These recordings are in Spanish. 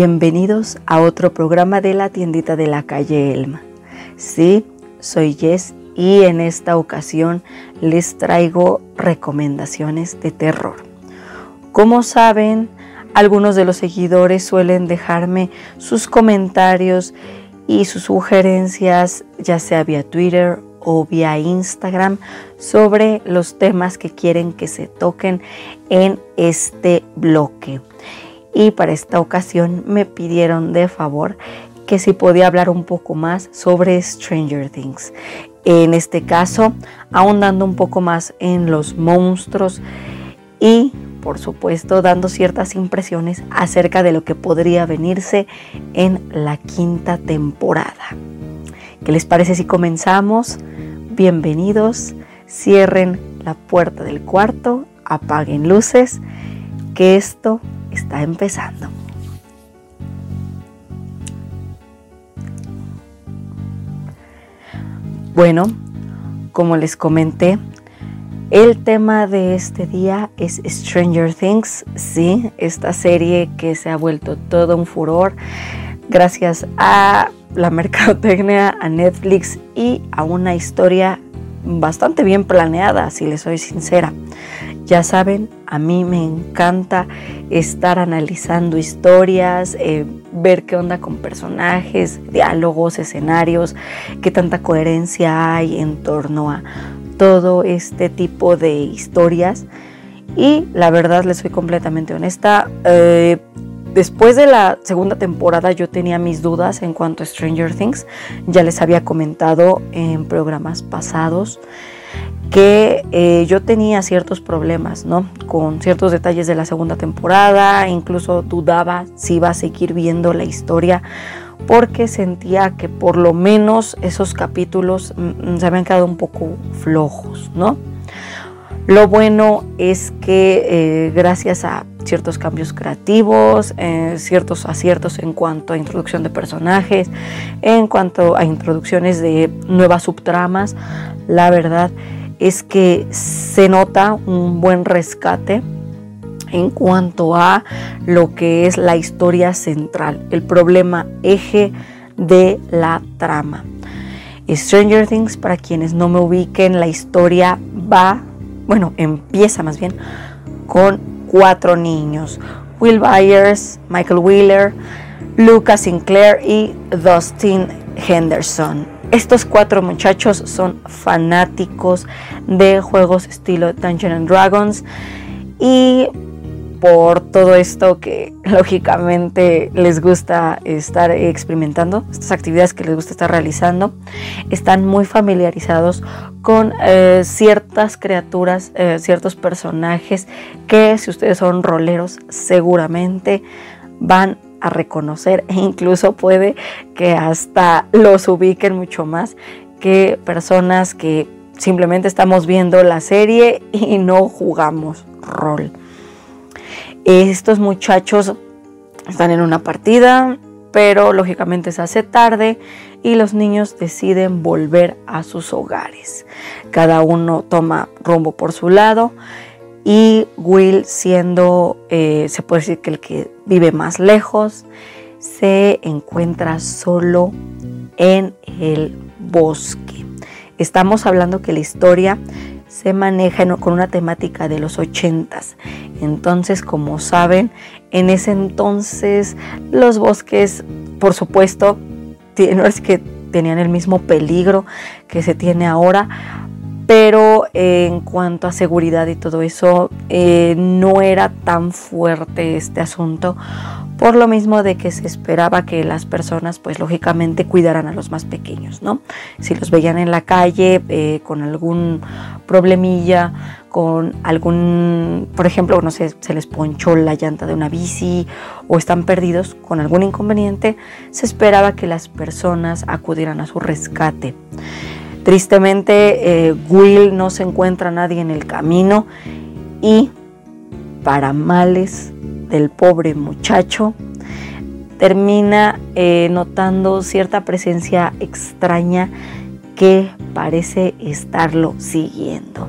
Bienvenidos a otro programa de la tiendita de la calle Elma. Sí, soy Jess y en esta ocasión les traigo recomendaciones de terror. Como saben, algunos de los seguidores suelen dejarme sus comentarios y sus sugerencias, ya sea vía Twitter o vía Instagram, sobre los temas que quieren que se toquen en este bloque y para esta ocasión me pidieron de favor que si podía hablar un poco más sobre Stranger Things. En este caso, ahondando un poco más en los monstruos y, por supuesto, dando ciertas impresiones acerca de lo que podría venirse en la quinta temporada. ¿Qué les parece si comenzamos? Bienvenidos, cierren la puerta del cuarto, apaguen luces, que esto está empezando. Bueno, como les comenté, el tema de este día es Stranger Things, sí, esta serie que se ha vuelto todo un furor gracias a la mercadotecnia, a Netflix y a una historia bastante bien planeada, si les soy sincera. Ya saben, a mí me encanta estar analizando historias, eh, ver qué onda con personajes, diálogos, escenarios, qué tanta coherencia hay en torno a todo este tipo de historias. Y la verdad, les soy completamente honesta, eh, después de la segunda temporada yo tenía mis dudas en cuanto a Stranger Things. Ya les había comentado en programas pasados que eh, yo tenía ciertos problemas, ¿no? Con ciertos detalles de la segunda temporada, incluso dudaba si iba a seguir viendo la historia porque sentía que por lo menos esos capítulos mm, mm, se habían quedado un poco flojos, ¿no? Lo bueno es que eh, gracias a ciertos cambios creativos, eh, ciertos aciertos en cuanto a introducción de personajes, en cuanto a introducciones de nuevas subtramas, la verdad es que se nota un buen rescate en cuanto a lo que es la historia central, el problema eje de la trama. Stranger Things, para quienes no me ubiquen, la historia va, bueno, empieza más bien con cuatro niños. Will Byers, Michael Wheeler, Lucas Sinclair y Dustin Henderson. Estos cuatro muchachos son fanáticos de juegos estilo Dungeons and Dragons y por todo esto que lógicamente les gusta estar experimentando, estas actividades que les gusta estar realizando, están muy familiarizados con eh, ciertas criaturas, eh, ciertos personajes que si ustedes son roleros seguramente van a reconocer e incluso puede que hasta los ubiquen mucho más que personas que simplemente estamos viendo la serie y no jugamos rol. Estos muchachos están en una partida, pero lógicamente se hace tarde y los niños deciden volver a sus hogares. Cada uno toma rumbo por su lado y Will siendo, eh, se puede decir que el que vive más lejos, se encuentra solo en el bosque. Estamos hablando que la historia se maneja con una temática de los ochentas. Entonces, como saben, en ese entonces los bosques, por supuesto, no es que tenían el mismo peligro que se tiene ahora, pero en cuanto a seguridad y todo eso, eh, no era tan fuerte este asunto, por lo mismo de que se esperaba que las personas, pues lógicamente, cuidaran a los más pequeños, ¿no? Si los veían en la calle eh, con algún problemilla, con algún, por ejemplo, no sé, se les ponchó la llanta de una bici o están perdidos con algún inconveniente, se esperaba que las personas acudieran a su rescate. Tristemente, eh, Will no se encuentra nadie en el camino y para males del pobre muchacho, termina eh, notando cierta presencia extraña que parece estarlo siguiendo.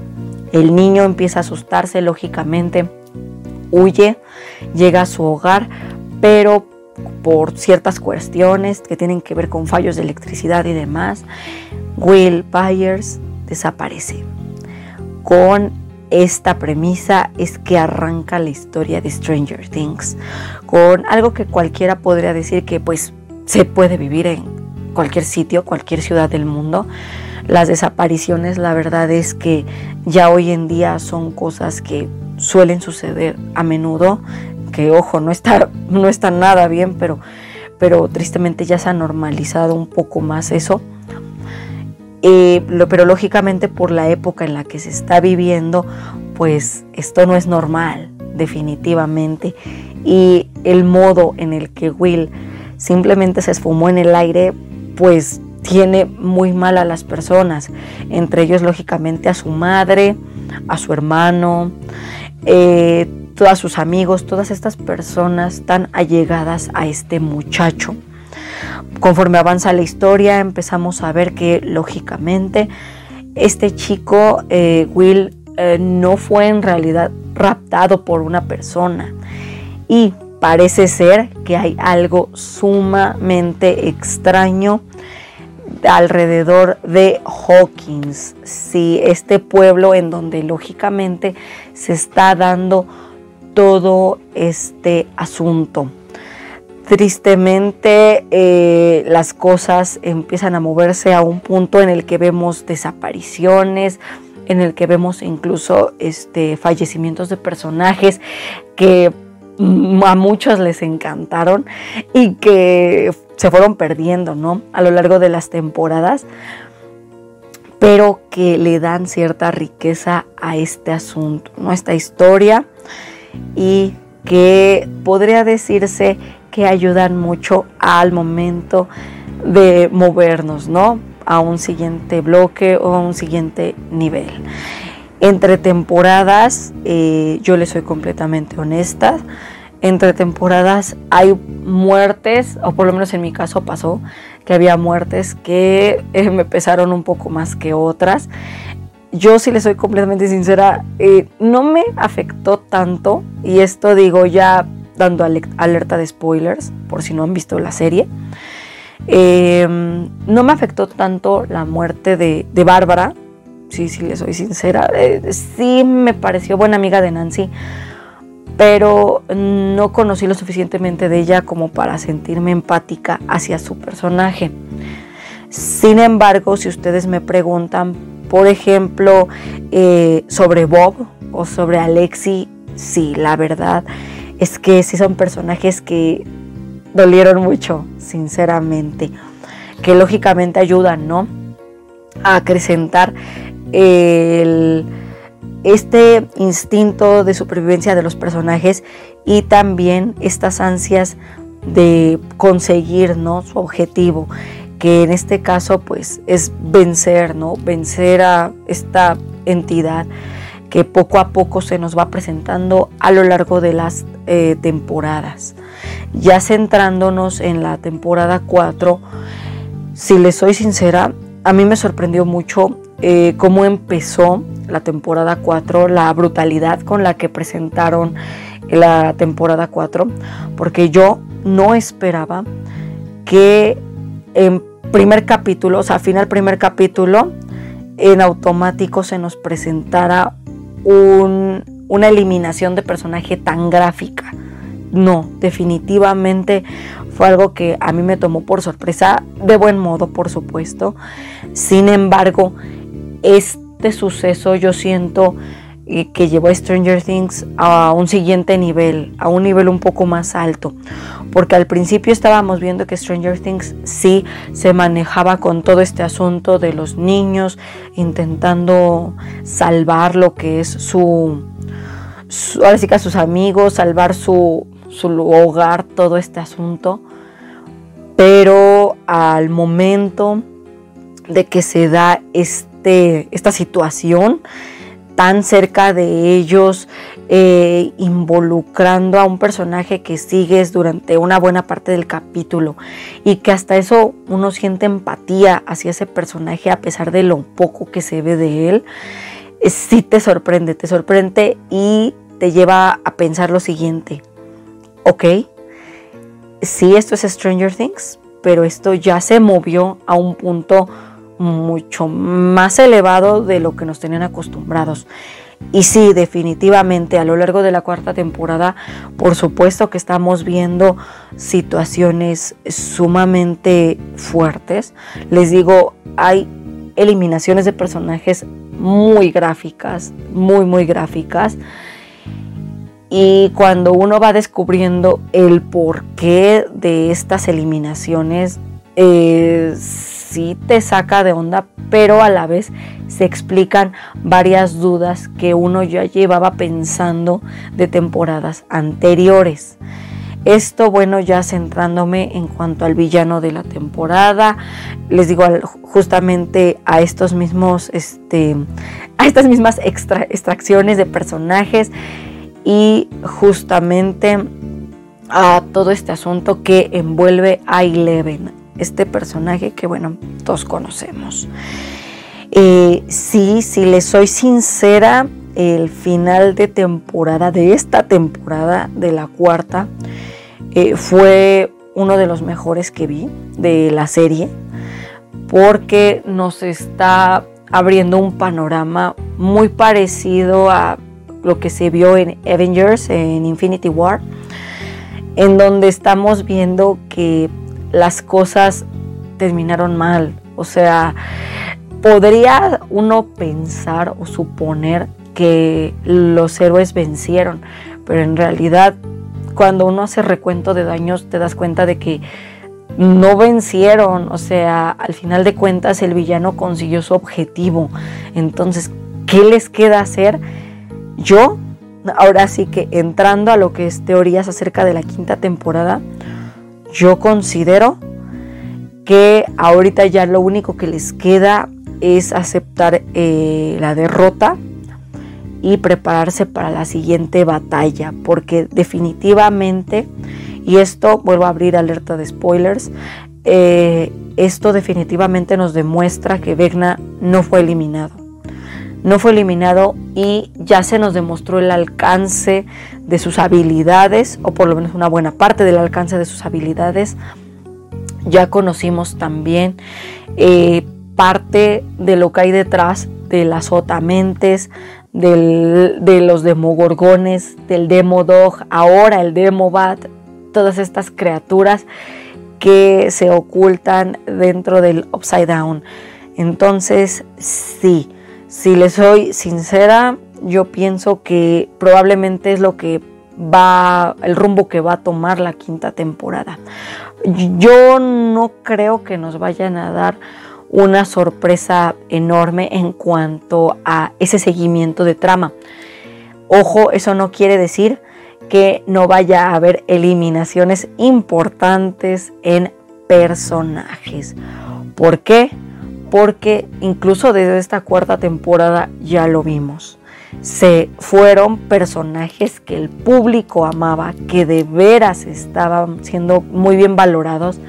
El niño empieza a asustarse, lógicamente, huye, llega a su hogar, pero por ciertas cuestiones que tienen que ver con fallos de electricidad y demás, Will Byers desaparece. Con esta premisa es que arranca la historia de Stranger Things, con algo que cualquiera podría decir que pues se puede vivir en cualquier sitio, cualquier ciudad del mundo. Las desapariciones, la verdad es que ya hoy en día son cosas que suelen suceder a menudo, ojo, no está, no está nada bien, pero, pero tristemente ya se ha normalizado un poco más eso. Eh, pero lógicamente por la época en la que se está viviendo, pues esto no es normal, definitivamente. Y el modo en el que Will simplemente se esfumó en el aire, pues tiene muy mal a las personas, entre ellos lógicamente a su madre, a su hermano, eh, todos sus amigos, todas estas personas tan allegadas a este muchacho. Conforme avanza la historia empezamos a ver que lógicamente este chico, eh, Will, eh, no fue en realidad raptado por una persona y parece ser que hay algo sumamente extraño alrededor de Hawkins, sí, este pueblo en donde lógicamente se está dando todo este asunto. Tristemente eh, las cosas empiezan a moverse a un punto en el que vemos desapariciones, en el que vemos incluso este, fallecimientos de personajes que a muchos les encantaron y que se fueron perdiendo, ¿no? A lo largo de las temporadas, pero que le dan cierta riqueza a este asunto, ¿no? Esta historia y que podría decirse que ayudan mucho al momento de movernos, ¿no? A un siguiente bloque o a un siguiente nivel. Entre temporadas, eh, yo le soy completamente honesta, entre temporadas hay muertes, o por lo menos en mi caso pasó, que había muertes que eh, me pesaron un poco más que otras. Yo si le soy completamente sincera, eh, no me afectó tanto, y esto digo ya dando alerta de spoilers, por si no han visto la serie. Em, no me afectó tanto la muerte de, de Bárbara, sí, sí le soy sincera. Eh, sí me pareció buena amiga de Nancy, pero no conocí lo suficientemente de ella como para sentirme empática hacia su personaje. Sin embargo, si ustedes me preguntan, por ejemplo, eh, sobre Bob o sobre Alexi, sí, la verdad es que sí son personajes que dolieron mucho, sinceramente, que lógicamente ayudan, ¿no? A acrecentar este instinto de supervivencia de los personajes y también estas ansias de conseguir ¿no? su objetivo, que en este caso pues es vencer, ¿no? vencer a esta entidad que poco a poco se nos va presentando a lo largo de las eh, temporadas. Ya centrándonos en la temporada 4, si les soy sincera, a mí me sorprendió mucho eh, cómo empezó la temporada 4, la brutalidad con la que presentaron la temporada 4, porque yo no esperaba que en primer capítulo, o sea, final primer capítulo, en automático se nos presentara una eliminación de personaje tan gráfica. No, definitivamente fue algo que a mí me tomó por sorpresa, de buen modo, por supuesto. Sin embargo, este suceso yo siento que llevó a Stranger Things a un siguiente nivel, a un nivel un poco más alto. Porque al principio estábamos viendo que Stranger Things sí se manejaba con todo este asunto de los niños, intentando salvar lo que es su, ahora sí que sus amigos, salvar su, su hogar, todo este asunto. Pero al momento de que se da este, esta situación tan cerca de ellos, eh, involucrando a un personaje que sigues durante una buena parte del capítulo y que hasta eso uno siente empatía hacia ese personaje a pesar de lo poco que se ve de él, eh, sí te sorprende, te sorprende y te lleva a pensar lo siguiente, ok, sí, esto es Stranger Things, pero esto ya se movió a un punto mucho más elevado de lo que nos tenían acostumbrados. Y sí, definitivamente a lo largo de la cuarta temporada, por supuesto que estamos viendo situaciones sumamente fuertes. Les digo, hay eliminaciones de personajes muy gráficas, muy, muy gráficas. Y cuando uno va descubriendo el porqué de estas eliminaciones, eh, sí te saca de onda, pero a la vez se explican varias dudas que uno ya llevaba pensando de temporadas anteriores. Esto, bueno, ya centrándome en cuanto al villano de la temporada, les digo justamente a estos mismos, este, a estas mismas extracciones de personajes y justamente a todo este asunto que envuelve a Eleven, este personaje que, bueno, todos conocemos. Eh, sí, si les soy sincera, el final de temporada, de esta temporada, de la cuarta, eh, fue uno de los mejores que vi de la serie, porque nos está abriendo un panorama muy parecido a lo que se vio en Avengers, en Infinity War, en donde estamos viendo que las cosas terminaron mal. O sea, podría uno pensar o suponer que los héroes vencieron, pero en realidad cuando uno hace recuento de daños te das cuenta de que no vencieron, o sea, al final de cuentas el villano consiguió su objetivo. Entonces, ¿qué les queda hacer? Yo, ahora sí que entrando a lo que es teorías acerca de la quinta temporada, yo considero que ahorita ya lo único que les queda es aceptar eh, la derrota y prepararse para la siguiente batalla, porque definitivamente, y esto vuelvo a abrir alerta de spoilers, eh, esto definitivamente nos demuestra que Vegna no fue eliminado. No fue eliminado y ya se nos demostró el alcance de sus habilidades, o por lo menos una buena parte del alcance de sus habilidades. Ya conocimos también eh, parte de lo que hay detrás de las otamentes, de los demogorgones, del demodog, ahora el demobat, todas estas criaturas que se ocultan dentro del Upside Down. Entonces, sí, si les soy sincera, yo pienso que probablemente es lo que va, el rumbo que va a tomar la quinta temporada. Yo no creo que nos vayan a dar una sorpresa enorme en cuanto a ese seguimiento de trama. Ojo, eso no quiere decir que no vaya a haber eliminaciones importantes en personajes. ¿Por qué? Porque incluso desde esta cuarta temporada ya lo vimos. Se fueron personajes que el público amaba, que de veras estaban siendo muy bien valorados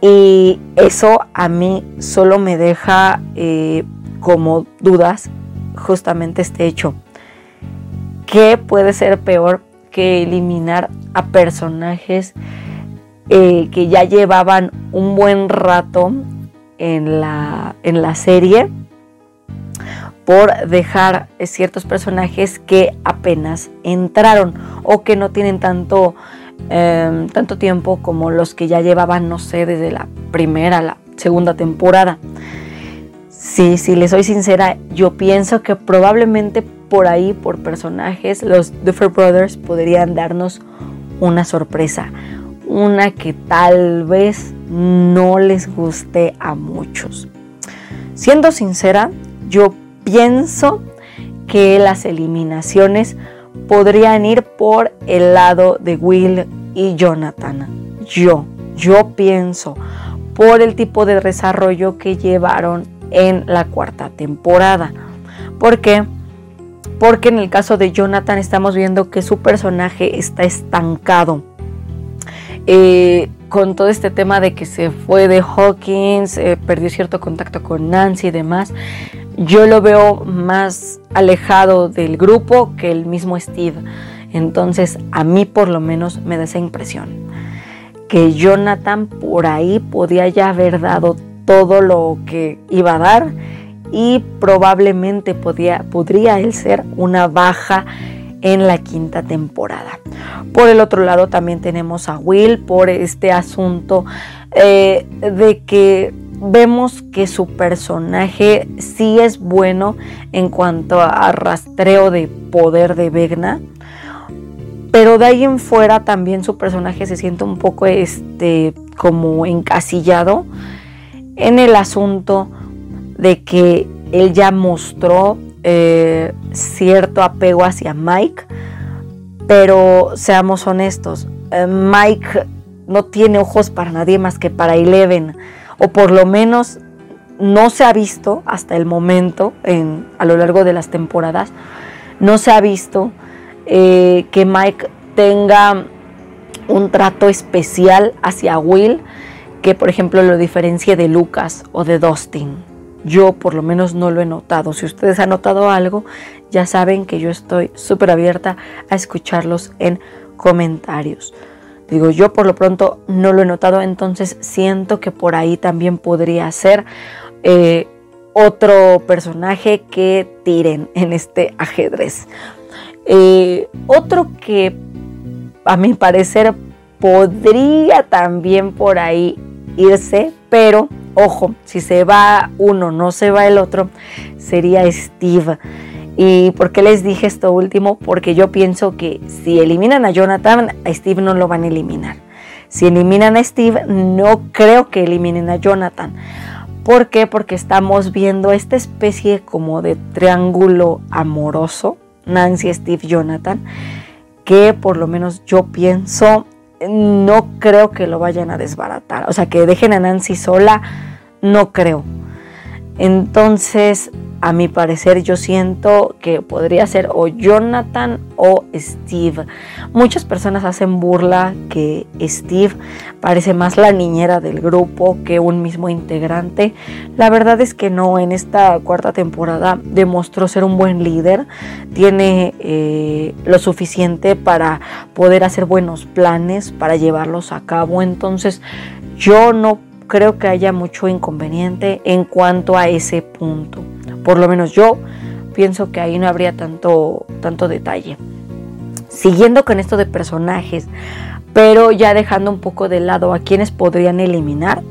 y eso a mí solo me deja eh, como dudas justamente este hecho. ¿Qué puede ser peor que eliminar a personajes eh, que ya llevaban un buen rato en la, en la serie por dejar ciertos personajes que apenas entraron o que no tienen tanto Em, tanto tiempo como los que ya llevaban, no sé, desde la primera la segunda temporada. Sí, si les soy sincera, yo pienso que probablemente por ahí, por personajes, los Duffer Brothers podrían darnos una sorpresa. Una que tal vez no les guste a muchos. Siendo sincera, yo pienso que las eliminaciones podrían ir por el lado de Will y Jonathan. Yo, yo pienso por el tipo de desarrollo que llevaron en la cuarta temporada. ¿Por qué? Porque en el caso de Jonathan estamos viendo que su personaje está estancado. Eh, con todo este tema de que se fue de Hawkins, eh, perdió cierto contacto con Nancy y demás, yo lo veo más alejado del grupo que el mismo Steve. Entonces a mí por lo menos me da esa impresión. Que Jonathan por ahí podía ya haber dado todo lo que iba a dar y probablemente podría él ser una baja en la quinta temporada. Por el otro lado también tenemos a Will por este asunto eh, de que vemos que su personaje sí es bueno en cuanto a rastreo de poder de Vegna. Pero de ahí en fuera también su personaje se siente un poco este, como encasillado en el asunto de que él ya mostró eh, cierto apego hacia Mike, pero seamos honestos, eh, Mike no tiene ojos para nadie más que para Eleven, o por lo menos no se ha visto hasta el momento, en, a lo largo de las temporadas, no se ha visto eh, que Mike tenga un trato especial hacia Will que por ejemplo lo diferencie de Lucas o de Dustin. Yo por lo menos no lo he notado. Si ustedes han notado algo, ya saben que yo estoy súper abierta a escucharlos en comentarios. Digo, yo por lo pronto no lo he notado, entonces siento que por ahí también podría ser eh, otro personaje que tiren en este ajedrez. Eh, otro que a mi parecer podría también por ahí irse, pero ojo, si se va uno, no se va el otro, sería Steve. ¿Y por qué les dije esto último? Porque yo pienso que si eliminan a Jonathan, a Steve no lo van a eliminar. Si eliminan a Steve, no creo que eliminen a Jonathan. ¿Por qué? Porque estamos viendo esta especie como de triángulo amoroso, Nancy, Steve, Jonathan, que por lo menos yo pienso no creo que lo vayan a desbaratar. O sea, que dejen a Nancy sola, no creo. Entonces, a mi parecer, yo siento que podría ser o Jonathan o Steve. Muchas personas hacen burla que Steve parece más la niñera del grupo que un mismo integrante. La verdad es que no, en esta cuarta temporada demostró ser un buen líder, tiene eh, lo suficiente para poder hacer buenos planes, para llevarlos a cabo. Entonces, yo no creo que haya mucho inconveniente en cuanto a ese punto. Por lo menos yo pienso que ahí no habría tanto, tanto detalle. Siguiendo con esto de personajes, pero ya dejando un poco de lado a quienes podrían eliminar,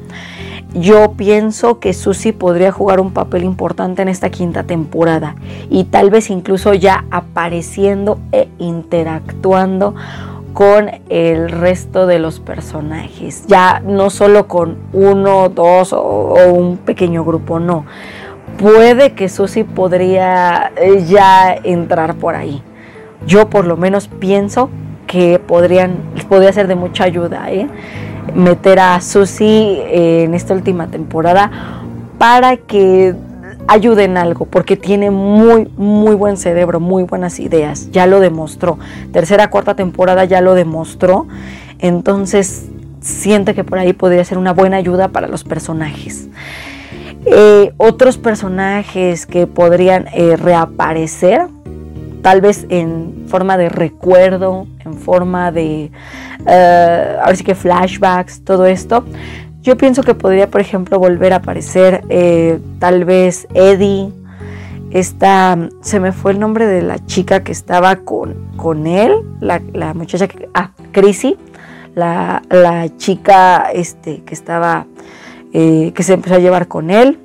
yo pienso que Susie podría jugar un papel importante en esta quinta temporada y tal vez incluso ya apareciendo e interactuando con el resto de los personajes. Ya no solo con uno, dos o, un pequeño grupo, no. Puede que Susie podría eh, ya entrar por ahí. Yo por lo menos pienso que podrían, podría ser de mucha ayuda ¿eh? meter a Susie en esta última temporada para que ayuden algo, porque tiene muy, muy buen cerebro, muy buenas ideas, ya lo demostró. Tercera, cuarta temporada ya lo demostró, entonces siente que por ahí podría ser una buena ayuda para los personajes. Eh, otros personajes que podrían eh, reaparecer, tal vez en forma de recuerdo, en forma de, uh, ahora sí que flashbacks, todo esto, yo pienso que podría, por ejemplo, volver a aparecer eh, tal vez Eddie. Esta, se me fue el nombre de la chica que estaba con, con él, la, muchacha que, ah, Chrissy, la, chica este, que estaba, eh, que se empezó a llevar con él.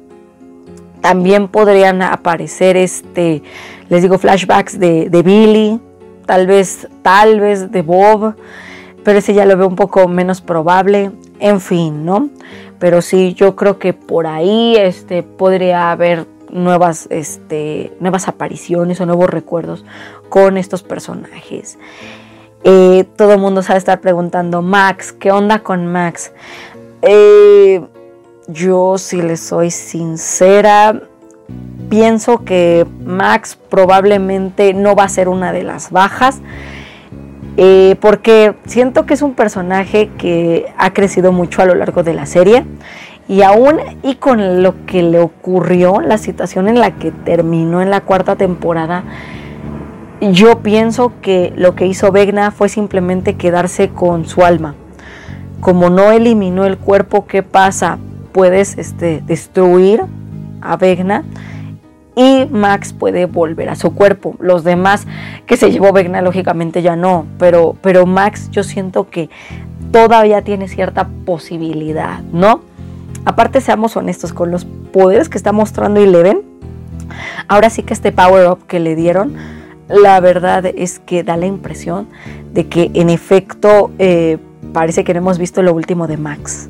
También podrían aparecer, este, les digo, flashbacks de, de Billy, tal vez, tal vez de Bob, pero ese ya lo veo un poco menos probable en fin, ¿no? Pero sí, yo creo que por ahí este, podría haber nuevas, este, nuevas apariciones o nuevos recuerdos con estos personajes. Eh, todo el mundo sabe estar preguntando, Max, ¿qué onda con Max? Eh, yo, si le soy sincera, pienso que Max probablemente no va a ser una de las bajas. Eh, porque siento que es un personaje que ha crecido mucho a lo largo de la serie y aún y con lo que le ocurrió, la situación en la que terminó en la cuarta temporada, yo pienso que lo que hizo Vegna fue simplemente quedarse con su alma. Como no eliminó el cuerpo, ¿qué pasa? Puedes este, destruir a Vegna y Max puede volver a su cuerpo. Los demás que se llevó Vegna, lógicamente ya no, pero, pero Max yo siento que todavía tiene cierta posibilidad, ¿no? Aparte, seamos honestos con los poderes que está mostrando Eleven. Ahora sí que este power up que le dieron la verdad es que da la impresión de que en efecto eh, parece que no hemos visto lo último de Max.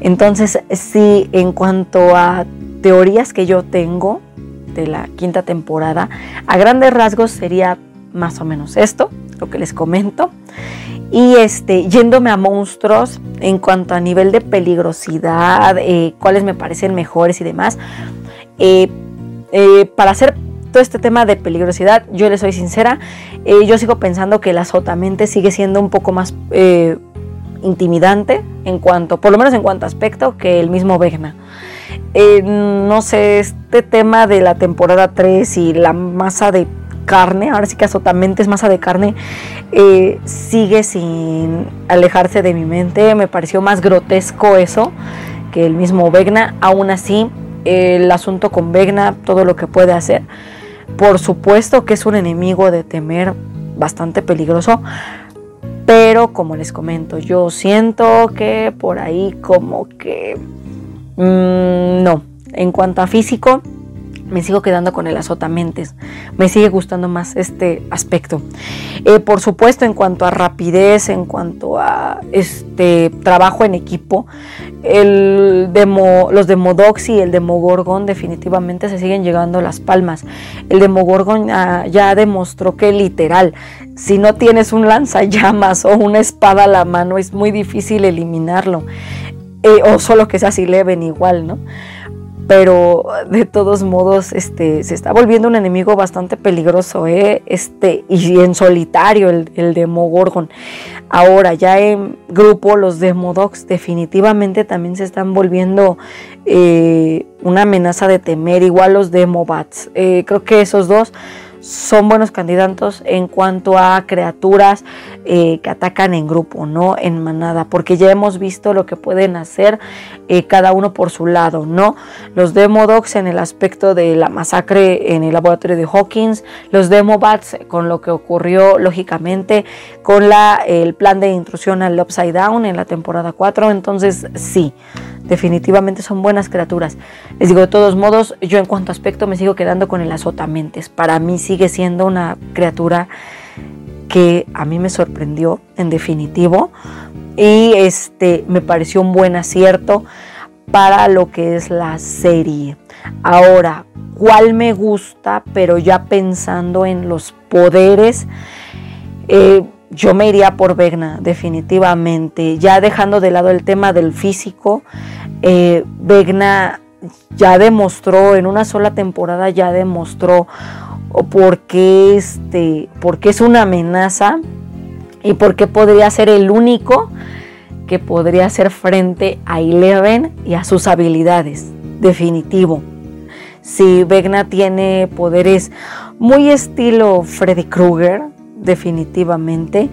Entonces, sí, en cuanto a teorías que yo tengo de la quinta temporada, a grandes rasgos sería más o menos esto, lo que les comento. Y este, yéndome a monstruos en cuanto a nivel de peligrosidad, eh, cuáles me parecen mejores y demás. Eh, para hacer todo este tema de peligrosidad, yo le soy sincera, eh, yo sigo pensando que la azotamente sigue siendo un poco más eh, intimidante en cuanto, por lo menos en cuanto a aspecto, que el mismo Vegna. Eh, no sé, este tema de la temporada 3 y la masa de carne, ahora sí que azotamente es masa de carne, sigue sin alejarse de mi mente. Me pareció más grotesco eso que el mismo Vegna. Aún así, el asunto con Vegna, todo lo que puede hacer, por supuesto que es un enemigo de temer bastante peligroso, pero como les comento, yo siento que por ahí como que mm, no. En cuanto a físico, me sigo quedando con el azotamentes. Me sigue gustando más este aspecto. Eh, por supuesto, en cuanto a rapidez, en cuanto a este trabajo en equipo, el demo, los Demodox y el Demogorgon definitivamente se siguen llegando las palmas. El Demogorgon ah, ya demostró que literal, si no tienes un lanzallamas o una espada a la mano, es muy difícil eliminarlo. Eh, o solo que sea así Leven igual, ¿no? pero de todos modos este, se está volviendo un enemigo bastante peligroso, ¿eh? este, y en solitario el, el Demogorgon. Ahora ya en grupo los Demodogs definitivamente también se están volviendo eh, una amenaza de temer, igual los Demobats. Eh, creo que esos dos son buenos candidatos en cuanto a criaturas eh, que atacan en grupo, no en manada, porque ya hemos visto lo que pueden hacer eh, cada uno por su lado, ¿no? Los Demodogs en el aspecto de la masacre en el laboratorio de Hawkins, los Demobats con lo que ocurrió lógicamente con la, el plan de intrusión al Upside Down en la temporada 4, entonces sí definitivamente son buenas criaturas. Les digo, de todos modos, yo en cuanto a aspecto me sigo quedando con el azotamentes. Para mí sigue siendo una criatura que a mí me sorprendió en definitivo y este me pareció un buen acierto para lo que es la serie. Ahora, ¿cuál me gusta? Pero ya pensando en los poderes, eh, yo me iría por Vegna, definitivamente. Ya dejando de lado el tema del físico, eh, ya demostró, en una sola temporada ya demostró por qué, este, por qué es una amenaza y por qué podría ser el único que podría hacer frente a Eleven y a sus habilidades. Definitivo. Si Vegna tiene poderes muy estilo Freddy Krueger, definitivamente,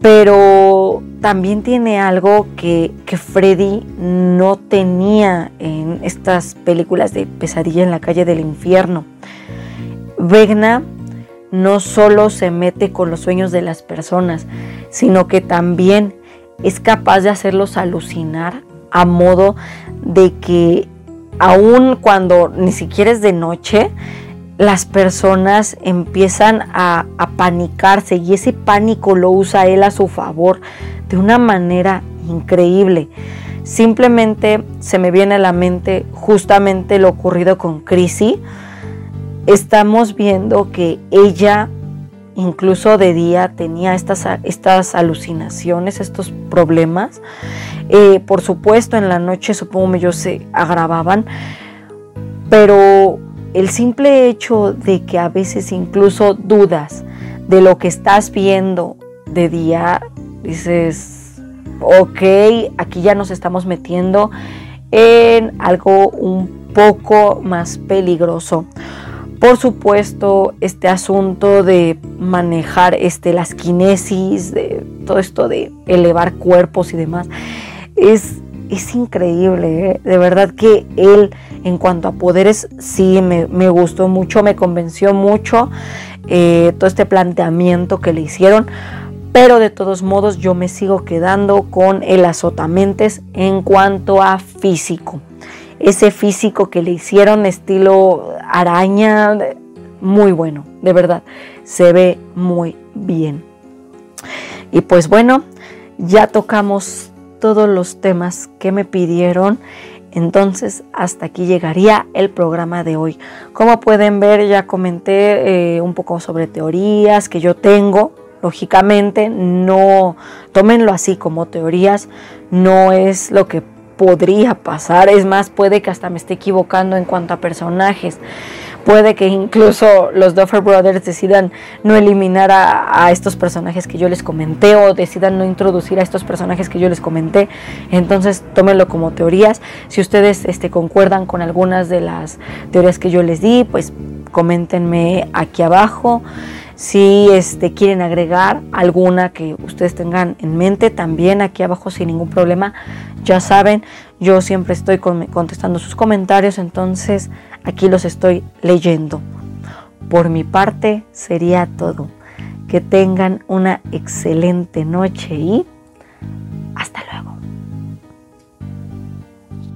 pero también tiene algo que, que, Freddy no tenía en estas películas de pesadilla en la calle del infierno. Vegna no solo se mete con los sueños de las personas, sino que también es capaz de hacerlos alucinar a modo de que aun cuando ni siquiera es de noche, las personas empiezan a, panicarse y ese pánico lo usa él a su favor de una manera increíble. Simplemente se me viene a la mente justamente lo ocurrido con Chrissy. Estamos viendo que ella incluso de día tenía estas, estas alucinaciones, estos problemas. Eh, por supuesto, en la noche supongo yo se agravaban, pero el simple hecho de que a veces incluso dudas de lo que estás viendo de día, dices, ok, aquí ya nos estamos metiendo en algo un poco más peligroso. Por supuesto, este asunto de manejar este, las kinesis, de todo esto de elevar cuerpos y demás, es, es increíble. ¿eh? De verdad que él, en cuanto a poderes, sí me, gustó mucho, me convenció mucho eh, todo este planteamiento que le hicieron pero de todos modos yo me sigo quedando con el azotamentes en cuanto a físico. Ese físico que le hicieron estilo araña, muy bueno, de verdad, se ve muy bien. Y pues bueno, ya tocamos todos los temas que me pidieron. Entonces, hasta aquí llegaría el programa de hoy. Como pueden ver, ya comenté eh, un poco sobre teorías que yo tengo Lógicamente, no tómenlo así como teorías, no es lo que podría pasar, es más, puede que hasta me esté equivocando en cuanto a personajes. Puede que incluso los Duffer Brothers decidan no eliminar a, estos personajes que yo les comenté o decidan no introducir a estos personajes que yo les comenté. Entonces, tómenlo como teorías. Si ustedes este, concuerdan con algunas de las teorías que yo les di, pues coméntenme aquí abajo. Si este, quieren agregar alguna que ustedes tengan en mente, también aquí abajo sin ningún problema. Ya saben, yo siempre estoy contestando sus comentarios, entonces aquí los estoy leyendo. Por mi parte sería todo. Que tengan una excelente noche y hasta luego.